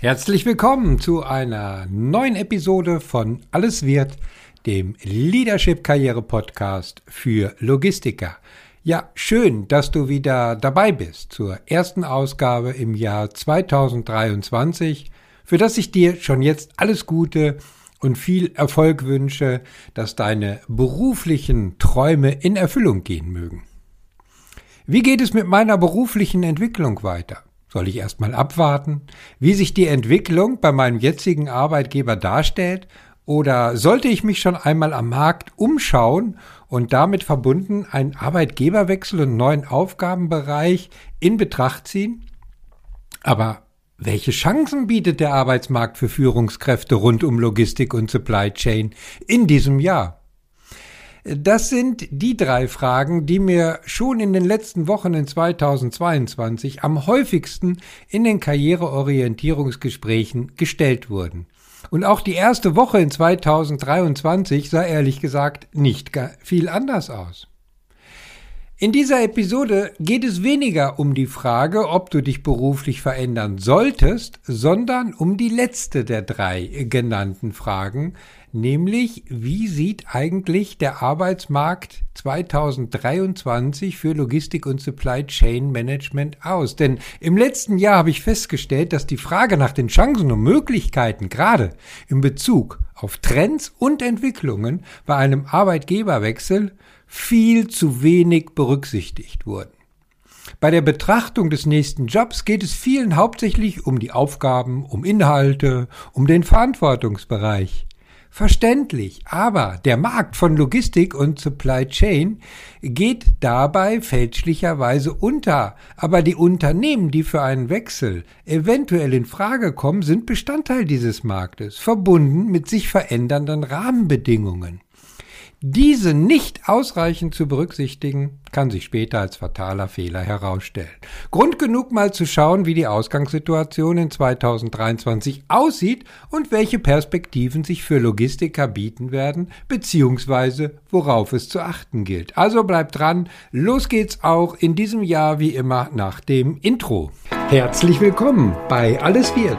Herzlich willkommen zu einer neuen Episode von Alles wird, dem Leadership Karriere Podcast für Logistiker. Ja, schön, dass du wieder dabei bist zur ersten Ausgabe im Jahr 2023, für das ich dir schon jetzt alles Gute und viel Erfolg wünsche, dass deine beruflichen Träume in Erfüllung gehen mögen. Wie geht es mit meiner beruflichen Entwicklung weiter? Soll ich erstmal abwarten, wie sich die Entwicklung bei meinem jetzigen Arbeitgeber darstellt, oder sollte ich mich schon einmal am Markt umschauen und damit verbunden einen Arbeitgeberwechsel und neuen Aufgabenbereich in Betracht ziehen? Aber welche Chancen bietet der Arbeitsmarkt für Führungskräfte rund um Logistik und Supply Chain in diesem Jahr? Das sind die drei Fragen, die mir schon in den letzten Wochen in 2022 am häufigsten in den Karriereorientierungsgesprächen gestellt wurden. Und auch die erste Woche in 2023 sah ehrlich gesagt nicht viel anders aus. In dieser Episode geht es weniger um die Frage, ob du dich beruflich verändern solltest, sondern um die letzte der drei genannten Fragen, nämlich wie sieht eigentlich der Arbeitsmarkt 2023 für Logistik und Supply Chain Management aus? Denn im letzten Jahr habe ich festgestellt, dass die Frage nach den Chancen und Möglichkeiten gerade in Bezug auf Trends und Entwicklungen bei einem Arbeitgeberwechsel viel zu wenig berücksichtigt wurden. Bei der Betrachtung des nächsten Jobs geht es vielen hauptsächlich um die Aufgaben, um Inhalte, um den Verantwortungsbereich. Verständlich, aber der Markt von Logistik und Supply Chain geht dabei fälschlicherweise unter. Aber die Unternehmen, die für einen Wechsel eventuell in Frage kommen, sind Bestandteil dieses Marktes, verbunden mit sich verändernden Rahmenbedingungen. Diese nicht ausreichend zu berücksichtigen, kann sich später als fataler Fehler herausstellen. Grund genug mal zu schauen, wie die Ausgangssituation in 2023 aussieht und welche Perspektiven sich für Logistiker bieten werden, beziehungsweise worauf es zu achten gilt. Also bleibt dran, los geht's auch in diesem Jahr wie immer nach dem Intro. Herzlich willkommen bei Alles wird,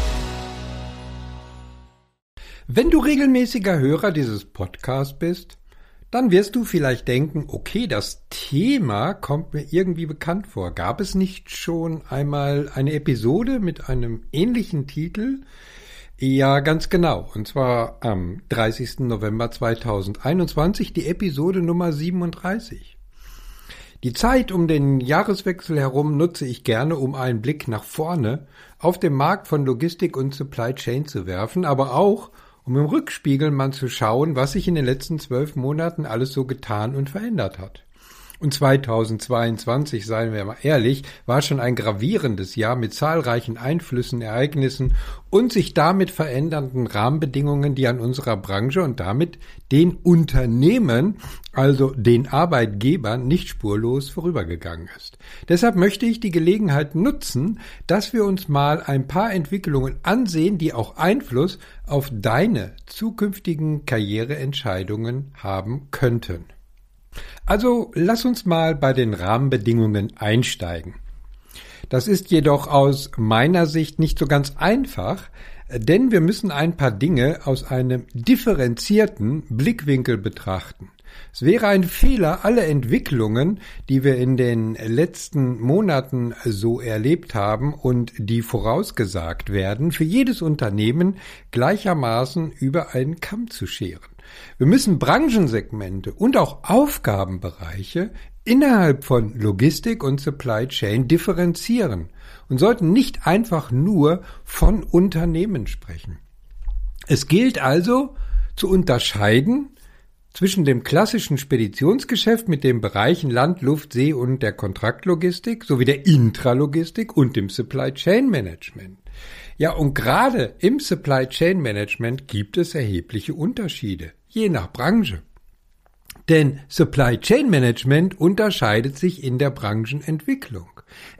Wenn du regelmäßiger Hörer dieses Podcasts bist, dann wirst du vielleicht denken, okay, das Thema kommt mir irgendwie bekannt vor. Gab es nicht schon einmal eine Episode mit einem ähnlichen Titel? Ja, ganz genau. Und zwar am 30. November 2021, die Episode Nummer 37. Die Zeit um den Jahreswechsel herum nutze ich gerne, um einen Blick nach vorne auf den Markt von Logistik und Supply Chain zu werfen, aber auch, um im Rückspiegel mal zu schauen, was sich in den letzten zwölf Monaten alles so getan und verändert hat. Und 2022, seien wir mal ehrlich, war schon ein gravierendes Jahr mit zahlreichen Einflüssen, Ereignissen und sich damit verändernden Rahmenbedingungen, die an unserer Branche und damit den Unternehmen, also den Arbeitgebern, nicht spurlos vorübergegangen ist. Deshalb möchte ich die Gelegenheit nutzen, dass wir uns mal ein paar Entwicklungen ansehen, die auch Einfluss auf deine zukünftigen Karriereentscheidungen haben könnten. Also lass uns mal bei den Rahmenbedingungen einsteigen. Das ist jedoch aus meiner Sicht nicht so ganz einfach, denn wir müssen ein paar Dinge aus einem differenzierten Blickwinkel betrachten. Es wäre ein Fehler, alle Entwicklungen, die wir in den letzten Monaten so erlebt haben und die vorausgesagt werden, für jedes Unternehmen gleichermaßen über einen Kamm zu scheren. Wir müssen Branchensegmente und auch Aufgabenbereiche innerhalb von Logistik und Supply Chain differenzieren und sollten nicht einfach nur von Unternehmen sprechen. Es gilt also zu unterscheiden zwischen dem klassischen Speditionsgeschäft mit den Bereichen Land, Luft, See und der Kontraktlogistik sowie der Intralogistik und dem Supply Chain Management. Ja, und gerade im Supply Chain Management gibt es erhebliche Unterschiede, je nach Branche. Denn Supply Chain Management unterscheidet sich in der Branchenentwicklung.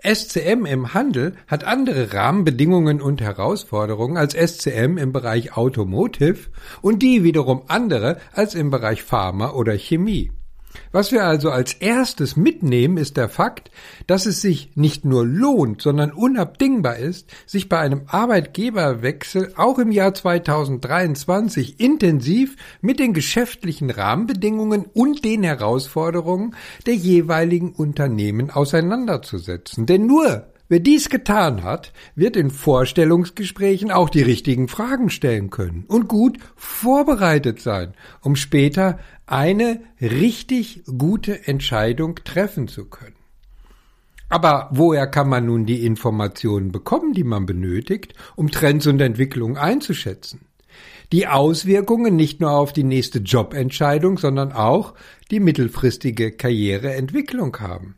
SCM im Handel hat andere Rahmenbedingungen und Herausforderungen als SCM im Bereich Automotive und die wiederum andere als im Bereich Pharma oder Chemie. Was wir also als erstes mitnehmen, ist der Fakt, dass es sich nicht nur lohnt, sondern unabdingbar ist, sich bei einem Arbeitgeberwechsel auch im Jahr 2023 intensiv mit den geschäftlichen Rahmenbedingungen und den Herausforderungen der jeweiligen Unternehmen auseinanderzusetzen. Denn nur Wer dies getan hat, wird in Vorstellungsgesprächen auch die richtigen Fragen stellen können und gut vorbereitet sein, um später eine richtig gute Entscheidung treffen zu können. Aber woher kann man nun die Informationen bekommen, die man benötigt, um Trends und Entwicklungen einzuschätzen? Die Auswirkungen nicht nur auf die nächste Jobentscheidung, sondern auch die mittelfristige Karriereentwicklung haben.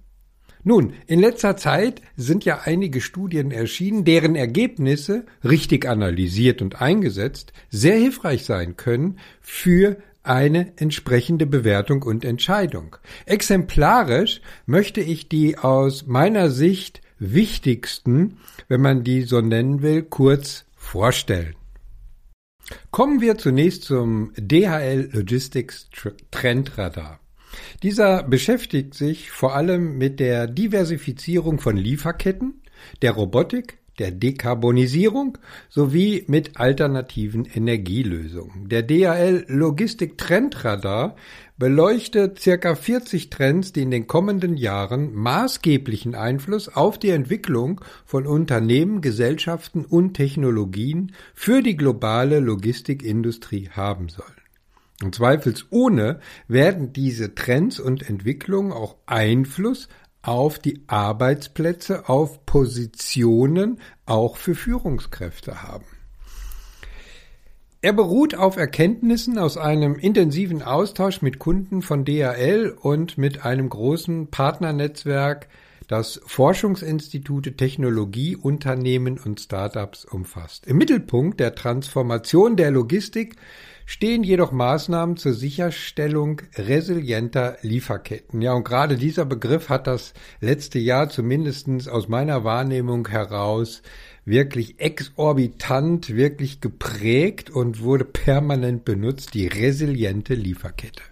Nun, in letzter Zeit sind ja einige Studien erschienen, deren Ergebnisse, richtig analysiert und eingesetzt, sehr hilfreich sein können für eine entsprechende Bewertung und Entscheidung. Exemplarisch möchte ich die aus meiner Sicht wichtigsten, wenn man die so nennen will, kurz vorstellen. Kommen wir zunächst zum DHL Logistics Trendradar. Dieser beschäftigt sich vor allem mit der Diversifizierung von Lieferketten, der Robotik, der Dekarbonisierung sowie mit alternativen Energielösungen. Der DHL Logistik Trendradar beleuchtet circa 40 Trends, die in den kommenden Jahren maßgeblichen Einfluss auf die Entwicklung von Unternehmen, Gesellschaften und Technologien für die globale Logistikindustrie haben sollen. Und zweifelsohne werden diese Trends und Entwicklungen auch Einfluss auf die Arbeitsplätze, auf Positionen, auch für Führungskräfte haben. Er beruht auf Erkenntnissen aus einem intensiven Austausch mit Kunden von DHL und mit einem großen Partnernetzwerk, das Forschungsinstitute, Technologieunternehmen und Startups umfasst. Im Mittelpunkt der Transformation der Logistik stehen jedoch Maßnahmen zur Sicherstellung resilienter Lieferketten. Ja, und gerade dieser Begriff hat das letzte Jahr zumindestens aus meiner Wahrnehmung heraus wirklich exorbitant, wirklich geprägt und wurde permanent benutzt, die resiliente Lieferkette.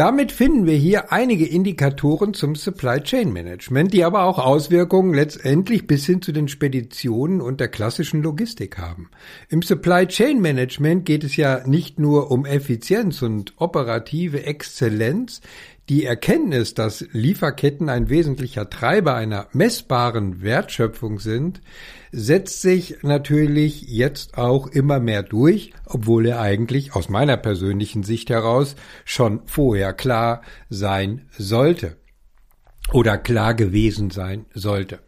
Damit finden wir hier einige Indikatoren zum Supply Chain Management, die aber auch Auswirkungen letztendlich bis hin zu den Speditionen und der klassischen Logistik haben. Im Supply Chain Management geht es ja nicht nur um Effizienz und operative Exzellenz, die Erkenntnis, dass Lieferketten ein wesentlicher Treiber einer messbaren Wertschöpfung sind, setzt sich natürlich jetzt auch immer mehr durch, obwohl er eigentlich aus meiner persönlichen Sicht heraus schon vorher klar sein sollte oder klar gewesen sein sollte.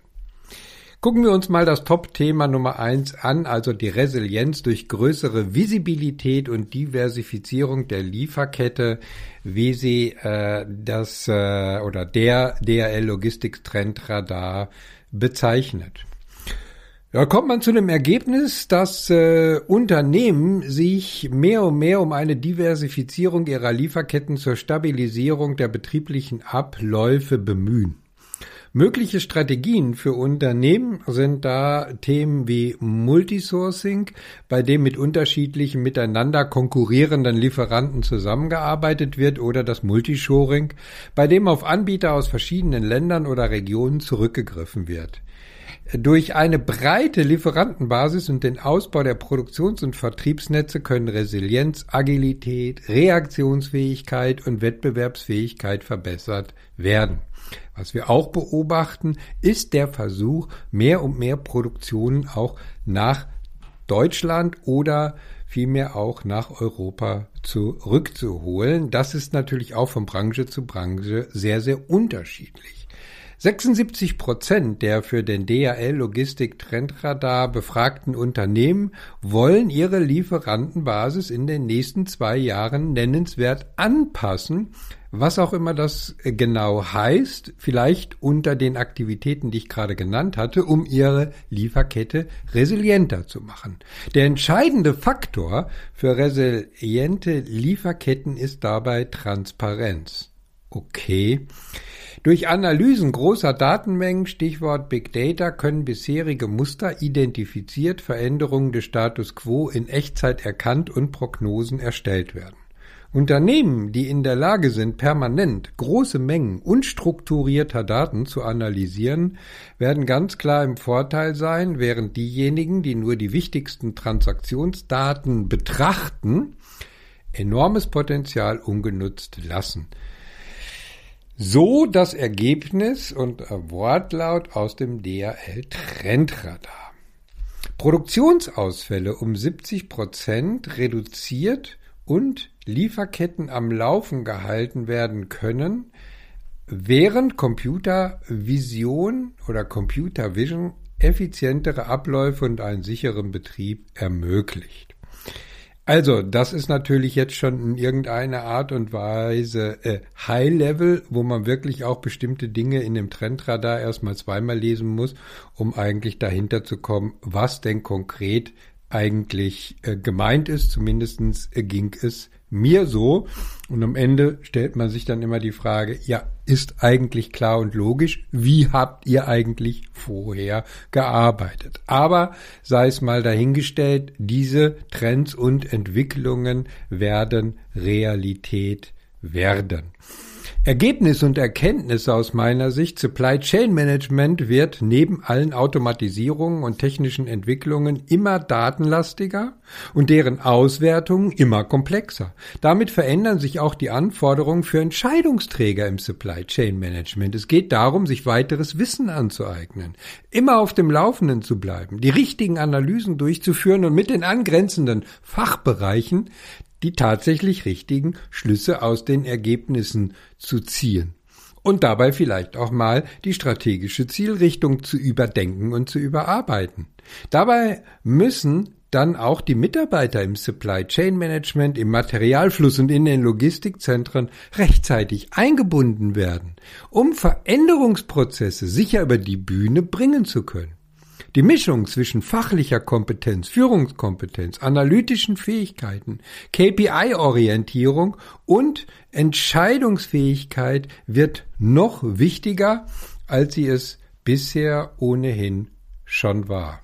Gucken wir uns mal das Top-Thema Nummer eins an, also die Resilienz durch größere Visibilität und Diversifizierung der Lieferkette, wie sie äh, das äh, oder der DRL Logistics Trend Radar bezeichnet. Da kommt man zu dem Ergebnis, dass äh, Unternehmen sich mehr und mehr um eine Diversifizierung ihrer Lieferketten zur Stabilisierung der betrieblichen Abläufe bemühen. Mögliche Strategien für Unternehmen sind da Themen wie Multisourcing, bei dem mit unterschiedlichen miteinander konkurrierenden Lieferanten zusammengearbeitet wird, oder das Multishoring, bei dem auf Anbieter aus verschiedenen Ländern oder Regionen zurückgegriffen wird. Durch eine breite Lieferantenbasis und den Ausbau der Produktions- und Vertriebsnetze können Resilienz, Agilität, Reaktionsfähigkeit und Wettbewerbsfähigkeit verbessert werden. Was wir auch beobachten, ist der Versuch, mehr und mehr Produktionen auch nach Deutschland oder vielmehr auch nach Europa zurückzuholen. Das ist natürlich auch von Branche zu Branche sehr, sehr unterschiedlich. 76 Prozent der für den DHL Logistik Trendradar befragten Unternehmen wollen ihre Lieferantenbasis in den nächsten zwei Jahren nennenswert anpassen, was auch immer das genau heißt, vielleicht unter den Aktivitäten, die ich gerade genannt hatte, um ihre Lieferkette resilienter zu machen. Der entscheidende Faktor für resiliente Lieferketten ist dabei Transparenz. Okay. Durch Analysen großer Datenmengen, Stichwort Big Data, können bisherige Muster identifiziert, Veränderungen des Status quo in Echtzeit erkannt und Prognosen erstellt werden. Unternehmen, die in der Lage sind, permanent große Mengen unstrukturierter Daten zu analysieren, werden ganz klar im Vorteil sein, während diejenigen, die nur die wichtigsten Transaktionsdaten betrachten, enormes Potenzial ungenutzt lassen. So das Ergebnis und Wortlaut aus dem DHL Trendradar. Produktionsausfälle um 70 Prozent reduziert und Lieferketten am Laufen gehalten werden können, während Computervision oder Computer Vision effizientere Abläufe und einen sicheren Betrieb ermöglicht. Also, das ist natürlich jetzt schon in irgendeiner Art und Weise äh, High Level, wo man wirklich auch bestimmte Dinge in dem Trendradar erstmal zweimal lesen muss, um eigentlich dahinter zu kommen, was denn konkret eigentlich äh, gemeint ist. Zumindestens äh, ging es mir so. Und am Ende stellt man sich dann immer die Frage, ja, ist eigentlich klar und logisch, wie habt ihr eigentlich vorher gearbeitet? Aber sei es mal dahingestellt, diese Trends und Entwicklungen werden Realität werden. Ergebnis und Erkenntnis aus meiner Sicht, Supply Chain Management wird neben allen Automatisierungen und technischen Entwicklungen immer datenlastiger und deren Auswertungen immer komplexer. Damit verändern sich auch die Anforderungen für Entscheidungsträger im Supply Chain Management. Es geht darum, sich weiteres Wissen anzueignen, immer auf dem Laufenden zu bleiben, die richtigen Analysen durchzuführen und mit den angrenzenden Fachbereichen die tatsächlich richtigen Schlüsse aus den Ergebnissen zu ziehen. Und dabei vielleicht auch mal die strategische Zielrichtung zu überdenken und zu überarbeiten. Dabei müssen dann auch die Mitarbeiter im Supply Chain Management, im Materialfluss und in den Logistikzentren rechtzeitig eingebunden werden, um Veränderungsprozesse sicher über die Bühne bringen zu können. Die Mischung zwischen fachlicher Kompetenz, Führungskompetenz, analytischen Fähigkeiten, KPI-Orientierung und Entscheidungsfähigkeit wird noch wichtiger, als sie es bisher ohnehin schon war.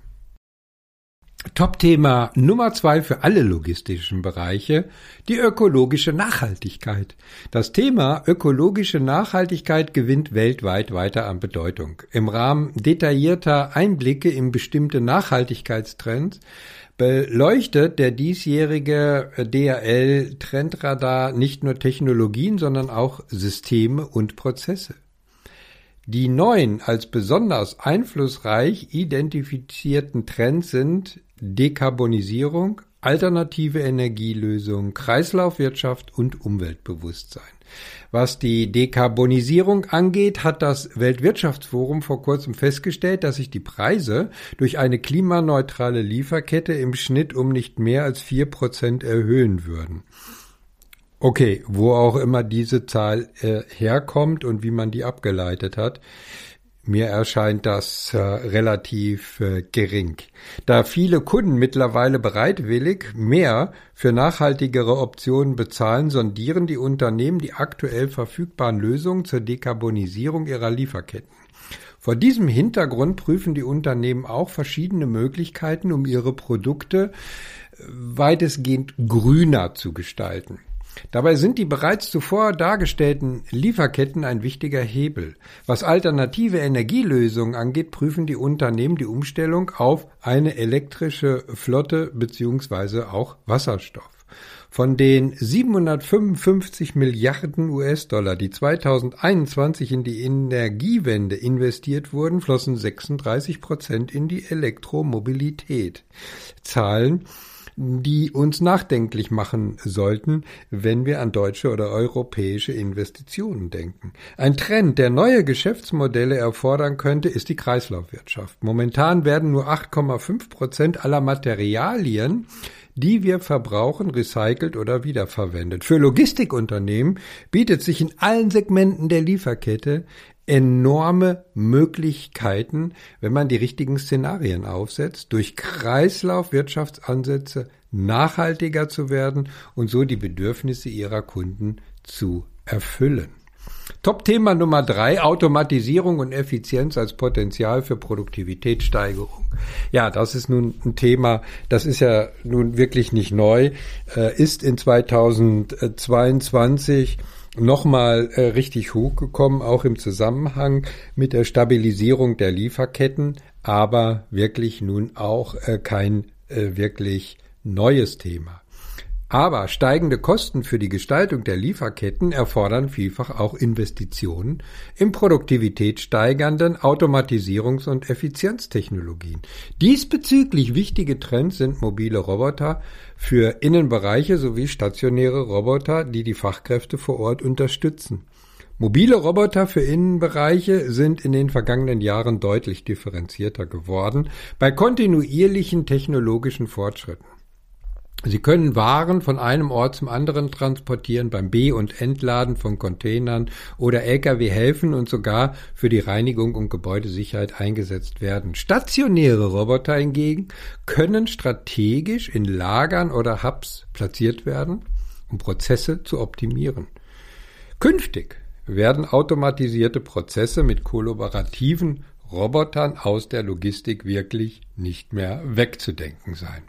Top-Thema Nummer zwei für alle logistischen Bereiche, die ökologische Nachhaltigkeit. Das Thema ökologische Nachhaltigkeit gewinnt weltweit weiter an Bedeutung. Im Rahmen detaillierter Einblicke in bestimmte Nachhaltigkeitstrends beleuchtet der diesjährige DRL Trendradar nicht nur Technologien, sondern auch Systeme und Prozesse. Die neuen als besonders einflussreich identifizierten Trends sind Dekarbonisierung, alternative Energielösungen, Kreislaufwirtschaft und Umweltbewusstsein. Was die Dekarbonisierung angeht, hat das Weltwirtschaftsforum vor kurzem festgestellt, dass sich die Preise durch eine klimaneutrale Lieferkette im Schnitt um nicht mehr als vier Prozent erhöhen würden. Okay, wo auch immer diese Zahl äh, herkommt und wie man die abgeleitet hat. Mir erscheint das äh, relativ äh, gering. Da viele Kunden mittlerweile bereitwillig mehr für nachhaltigere Optionen bezahlen, sondieren die Unternehmen die aktuell verfügbaren Lösungen zur Dekarbonisierung ihrer Lieferketten. Vor diesem Hintergrund prüfen die Unternehmen auch verschiedene Möglichkeiten, um ihre Produkte äh, weitestgehend grüner zu gestalten. Dabei sind die bereits zuvor dargestellten Lieferketten ein wichtiger Hebel. Was alternative Energielösungen angeht, prüfen die Unternehmen die Umstellung auf eine elektrische Flotte beziehungsweise auch Wasserstoff. Von den 755 Milliarden US-Dollar, die 2021 in die Energiewende investiert wurden, flossen 36 Prozent in die Elektromobilität. Zahlen, die uns nachdenklich machen sollten, wenn wir an deutsche oder europäische Investitionen denken. Ein Trend, der neue Geschäftsmodelle erfordern könnte, ist die Kreislaufwirtschaft. Momentan werden nur 8,5 Prozent aller Materialien die wir verbrauchen, recycelt oder wiederverwendet. Für Logistikunternehmen bietet sich in allen Segmenten der Lieferkette enorme Möglichkeiten, wenn man die richtigen Szenarien aufsetzt, durch Kreislaufwirtschaftsansätze nachhaltiger zu werden und so die Bedürfnisse ihrer Kunden zu erfüllen. Top-Thema Nummer drei, Automatisierung und Effizienz als Potenzial für Produktivitätssteigerung. Ja, das ist nun ein Thema, das ist ja nun wirklich nicht neu, äh, ist in 2022 nochmal äh, richtig hochgekommen, auch im Zusammenhang mit der Stabilisierung der Lieferketten, aber wirklich nun auch äh, kein wirklich neues Thema. Aber steigende Kosten für die Gestaltung der Lieferketten erfordern vielfach auch Investitionen in produktivitätssteigernden Automatisierungs- und Effizienztechnologien. Diesbezüglich wichtige Trends sind mobile Roboter für Innenbereiche sowie stationäre Roboter, die die Fachkräfte vor Ort unterstützen. Mobile Roboter für Innenbereiche sind in den vergangenen Jahren deutlich differenzierter geworden bei kontinuierlichen technologischen Fortschritten. Sie können Waren von einem Ort zum anderen transportieren, beim B- und Entladen von Containern oder Lkw helfen und sogar für die Reinigung und Gebäudesicherheit eingesetzt werden. Stationäre Roboter hingegen können strategisch in Lagern oder Hubs platziert werden, um Prozesse zu optimieren. Künftig werden automatisierte Prozesse mit kollaborativen Robotern aus der Logistik wirklich nicht mehr wegzudenken sein.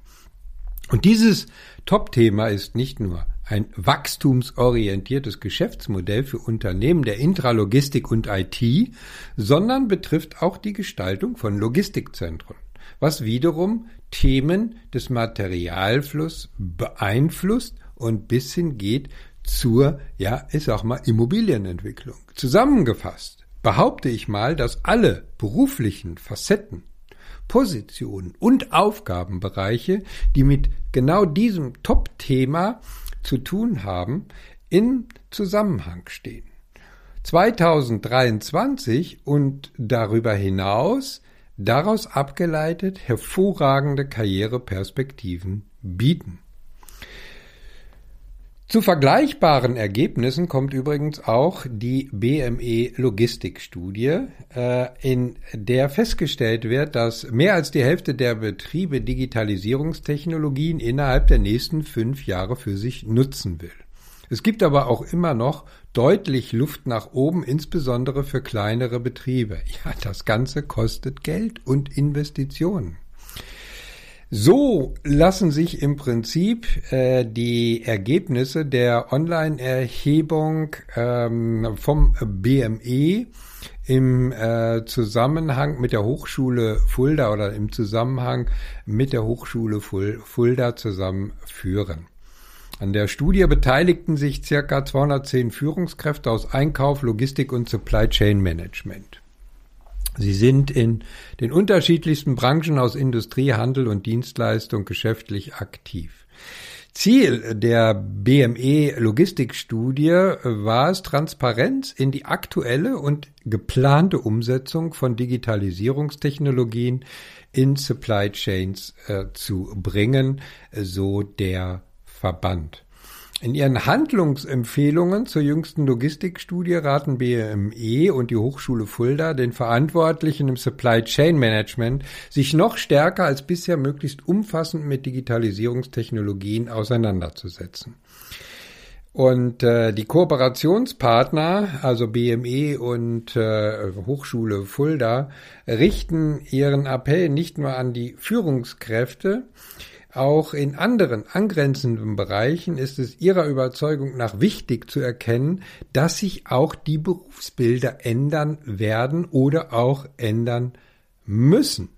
Und dieses Top-Thema ist nicht nur ein wachstumsorientiertes Geschäftsmodell für Unternehmen der Intralogistik und IT, sondern betrifft auch die Gestaltung von Logistikzentren, was wiederum Themen des Materialflusses beeinflusst und bis hin geht zur, ja, ich sag mal, Immobilienentwicklung. Zusammengefasst behaupte ich mal, dass alle beruflichen Facetten Positionen und Aufgabenbereiche, die mit genau diesem Top-Thema zu tun haben, in Zusammenhang stehen. 2023 und darüber hinaus daraus abgeleitet hervorragende Karriereperspektiven bieten. Zu vergleichbaren Ergebnissen kommt übrigens auch die BME Logistikstudie, äh, in der festgestellt wird, dass mehr als die Hälfte der Betriebe Digitalisierungstechnologien innerhalb der nächsten fünf Jahre für sich nutzen will. Es gibt aber auch immer noch deutlich Luft nach oben, insbesondere für kleinere Betriebe. Ja, das Ganze kostet Geld und Investitionen. So lassen sich im Prinzip äh, die Ergebnisse der Online-Erhebung ähm, vom BME im äh, Zusammenhang mit der Hochschule Fulda oder im Zusammenhang mit der Hochschule Fulda zusammenführen. An der Studie beteiligten sich circa 210 Führungskräfte aus Einkauf, Logistik und Supply Chain Management. Sie sind in den unterschiedlichsten Branchen aus Industrie, Handel und Dienstleistung geschäftlich aktiv. Ziel der BME Logistikstudie war es, Transparenz in die aktuelle und geplante Umsetzung von Digitalisierungstechnologien in Supply Chains äh, zu bringen, so der Verband. In ihren Handlungsempfehlungen zur jüngsten Logistikstudie raten BME und die Hochschule Fulda den Verantwortlichen im Supply Chain Management, sich noch stärker als bisher möglichst umfassend mit Digitalisierungstechnologien auseinanderzusetzen. Und äh, die Kooperationspartner, also BME und äh, Hochschule Fulda, richten ihren Appell nicht nur an die Führungskräfte, auch in anderen angrenzenden Bereichen ist es ihrer Überzeugung nach wichtig zu erkennen, dass sich auch die Berufsbilder ändern werden oder auch ändern müssen.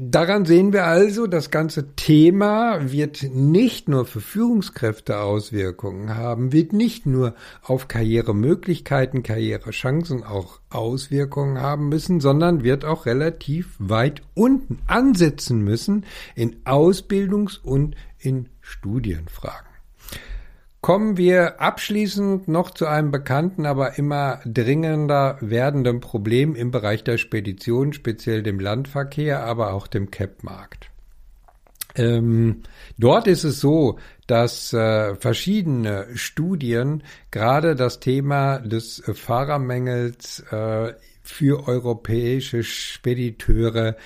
Daran sehen wir also, das ganze Thema wird nicht nur für Führungskräfte Auswirkungen haben, wird nicht nur auf Karrieremöglichkeiten, Karrierechancen auch Auswirkungen haben müssen, sondern wird auch relativ weit unten ansetzen müssen in Ausbildungs- und in Studienfragen. Kommen wir abschließend noch zu einem bekannten, aber immer dringender werdenden Problem im Bereich der Spedition, speziell dem Landverkehr, aber auch dem CAP-Markt. Ähm, dort ist es so, dass äh, verschiedene Studien gerade das Thema des Fahrermängels äh, für europäische Spediteure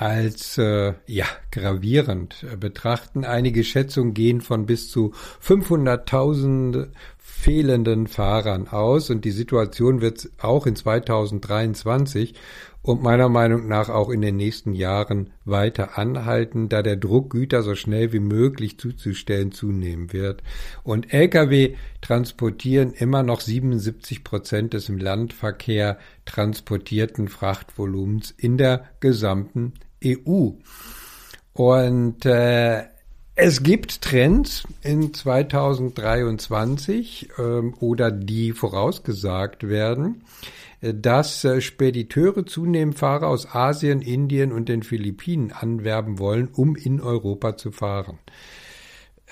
als äh, ja gravierend betrachten. Einige Schätzungen gehen von bis zu 500.000 fehlenden Fahrern aus und die Situation wird auch in 2023 und meiner Meinung nach auch in den nächsten Jahren weiter anhalten, da der Druck, Güter so schnell wie möglich zuzustellen, zunehmen wird. Und Lkw transportieren immer noch 77 Prozent des im Landverkehr transportierten Frachtvolumens in der gesamten EU. Und äh, es gibt Trends in 2023 ähm, oder die vorausgesagt werden, äh, dass äh, Spediteure zunehmend Fahrer aus Asien, Indien und den Philippinen anwerben wollen, um in Europa zu fahren.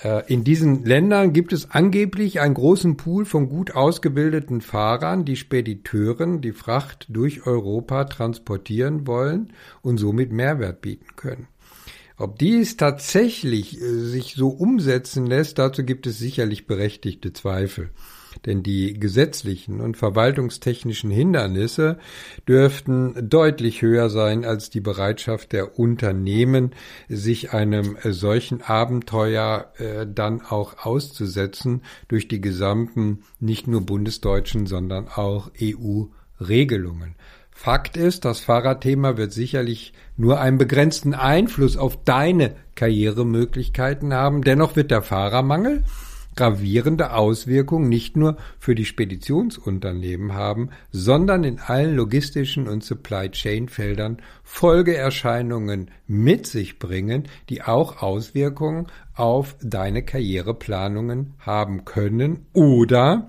Äh, in diesen Ländern gibt es angeblich einen großen Pool von gut ausgebildeten Fahrern, die Spediteuren die Fracht durch Europa transportieren wollen und somit Mehrwert bieten können. Ob dies tatsächlich äh, sich so umsetzen lässt, dazu gibt es sicherlich berechtigte Zweifel denn die gesetzlichen und verwaltungstechnischen Hindernisse dürften deutlich höher sein als die Bereitschaft der Unternehmen, sich einem solchen Abenteuer äh, dann auch auszusetzen durch die gesamten nicht nur bundesdeutschen, sondern auch EU-Regelungen. Fakt ist, das Fahrradthema wird sicherlich nur einen begrenzten Einfluss auf deine Karrieremöglichkeiten haben. Dennoch wird der Fahrermangel gravierende Auswirkungen nicht nur für die Speditionsunternehmen haben, sondern in allen logistischen und Supply Chain Feldern Folgeerscheinungen mit sich bringen, die auch Auswirkungen auf deine Karriereplanungen haben können oder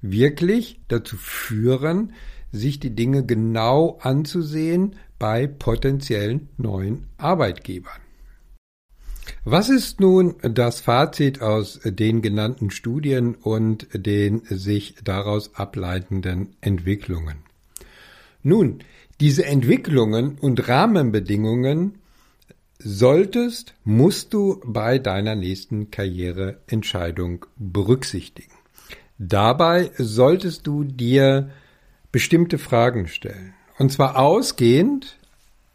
wirklich dazu führen, sich die Dinge genau anzusehen bei potenziellen neuen Arbeitgebern. Was ist nun das Fazit aus den genannten Studien und den sich daraus ableitenden Entwicklungen? Nun, diese Entwicklungen und Rahmenbedingungen solltest, musst du bei deiner nächsten Karriereentscheidung berücksichtigen. Dabei solltest du dir bestimmte Fragen stellen. Und zwar ausgehend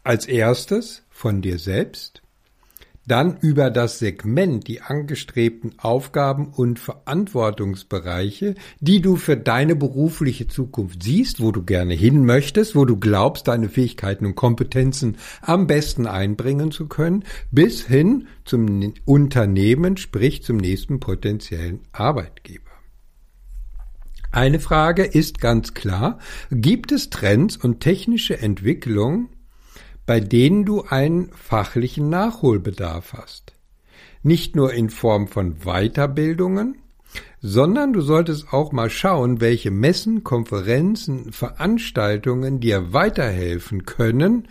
als erstes von dir selbst, dann über das Segment die angestrebten Aufgaben und Verantwortungsbereiche, die du für deine berufliche Zukunft siehst, wo du gerne hin möchtest, wo du glaubst, deine Fähigkeiten und Kompetenzen am besten einbringen zu können, bis hin zum Unternehmen, sprich zum nächsten potenziellen Arbeitgeber. Eine Frage ist ganz klar, gibt es Trends und technische Entwicklungen, bei denen du einen fachlichen Nachholbedarf hast. Nicht nur in Form von Weiterbildungen, sondern du solltest auch mal schauen, welche Messen, Konferenzen, Veranstaltungen dir weiterhelfen können,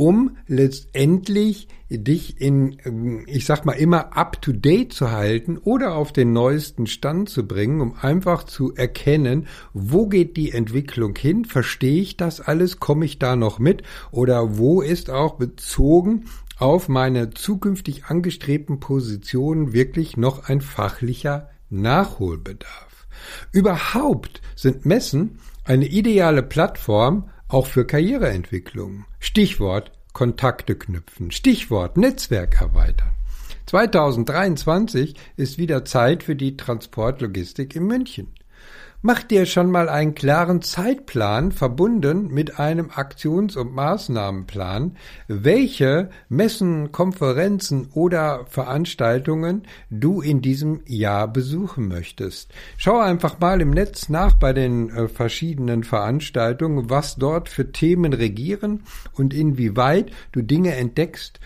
um letztendlich dich in, ich sag mal, immer up to date zu halten oder auf den neuesten Stand zu bringen, um einfach zu erkennen, wo geht die Entwicklung hin, verstehe ich das alles, komme ich da noch mit? Oder wo ist auch bezogen auf meine zukünftig angestrebten Positionen wirklich noch ein fachlicher Nachholbedarf. Überhaupt sind Messen eine ideale Plattform, auch für Karriereentwicklung. Stichwort Kontakte knüpfen. Stichwort Netzwerk erweitern. 2023 ist wieder Zeit für die Transportlogistik in München. Mach dir schon mal einen klaren Zeitplan verbunden mit einem Aktions- und Maßnahmenplan, welche Messen, Konferenzen oder Veranstaltungen du in diesem Jahr besuchen möchtest. Schau einfach mal im Netz nach bei den äh, verschiedenen Veranstaltungen, was dort für Themen regieren und inwieweit du Dinge entdeckst,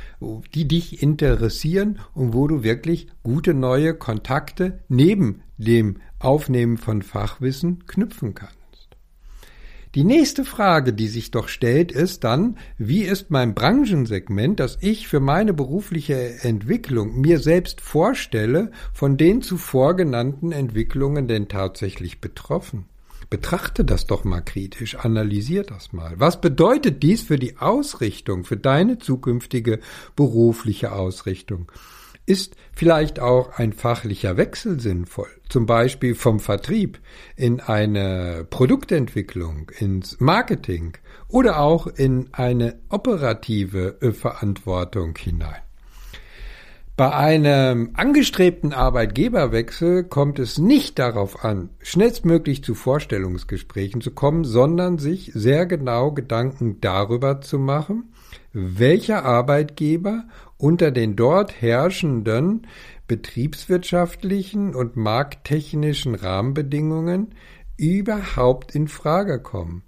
die dich interessieren und wo du wirklich gute neue Kontakte neben dem Aufnehmen von Fachwissen knüpfen kannst. Die nächste Frage, die sich doch stellt, ist dann, wie ist mein Branchensegment, das ich für meine berufliche Entwicklung mir selbst vorstelle, von den zuvor genannten Entwicklungen denn tatsächlich betroffen? Betrachte das doch mal kritisch, analysier das mal. Was bedeutet dies für die Ausrichtung, für deine zukünftige berufliche Ausrichtung? Ist vielleicht auch ein fachlicher Wechsel sinnvoll, zum Beispiel vom Vertrieb in eine Produktentwicklung, ins Marketing oder auch in eine operative äh, Verantwortung hinein? Bei einem angestrebten Arbeitgeberwechsel kommt es nicht darauf an, schnellstmöglich zu Vorstellungsgesprächen zu kommen, sondern sich sehr genau Gedanken darüber zu machen, welcher Arbeitgeber unter den dort herrschenden betriebswirtschaftlichen und markttechnischen Rahmenbedingungen überhaupt in Frage kommen.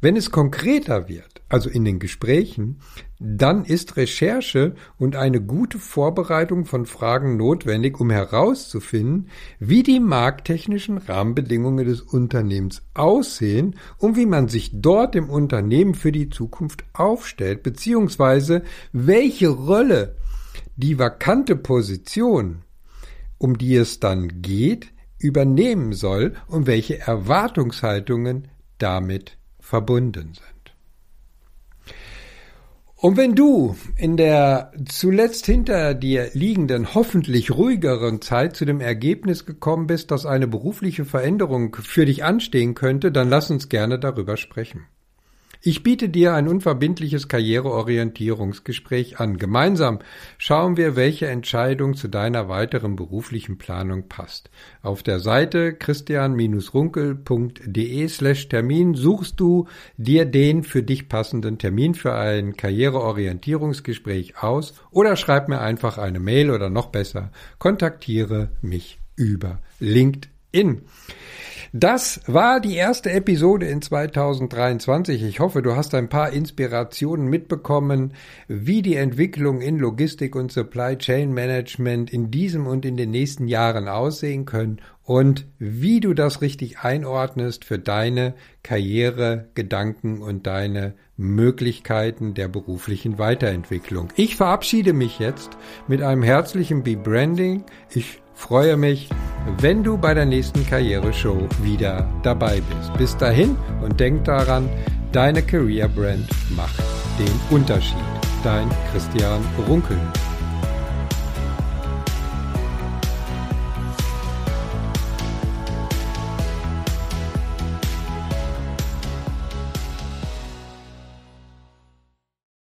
Wenn es konkreter wird, also in den Gesprächen, dann ist Recherche und eine gute Vorbereitung von Fragen notwendig, um herauszufinden, wie die markttechnischen Rahmenbedingungen des Unternehmens aussehen und wie man sich dort im Unternehmen für die Zukunft aufstellt, beziehungsweise welche Rolle die vakante Position, um die es dann geht, übernehmen soll und welche Erwartungshaltungen damit verbunden sind. Und wenn du in der zuletzt hinter dir liegenden, hoffentlich ruhigeren Zeit zu dem Ergebnis gekommen bist, dass eine berufliche Veränderung für dich anstehen könnte, dann lass uns gerne darüber sprechen. Ich biete dir ein unverbindliches Karriereorientierungsgespräch an. Gemeinsam schauen wir, welche Entscheidung zu deiner weiteren beruflichen Planung passt. Auf der Seite christian-runkel.de slash Termin suchst du dir den für dich passenden Termin für ein Karriereorientierungsgespräch aus oder schreib mir einfach eine Mail oder noch besser, kontaktiere mich über LinkedIn. Das war die erste Episode in 2023. Ich hoffe, du hast ein paar Inspirationen mitbekommen, wie die Entwicklung in Logistik und Supply Chain Management in diesem und in den nächsten Jahren aussehen können und wie du das richtig einordnest für deine Karriere, Gedanken und deine Möglichkeiten der beruflichen Weiterentwicklung. Ich verabschiede mich jetzt mit einem herzlichen Be-Branding. Ich freue mich, wenn du bei der nächsten Karriereshow wieder dabei bist. Bis dahin und denk daran, deine Career Brand macht den Unterschied. Dein Christian Runkel.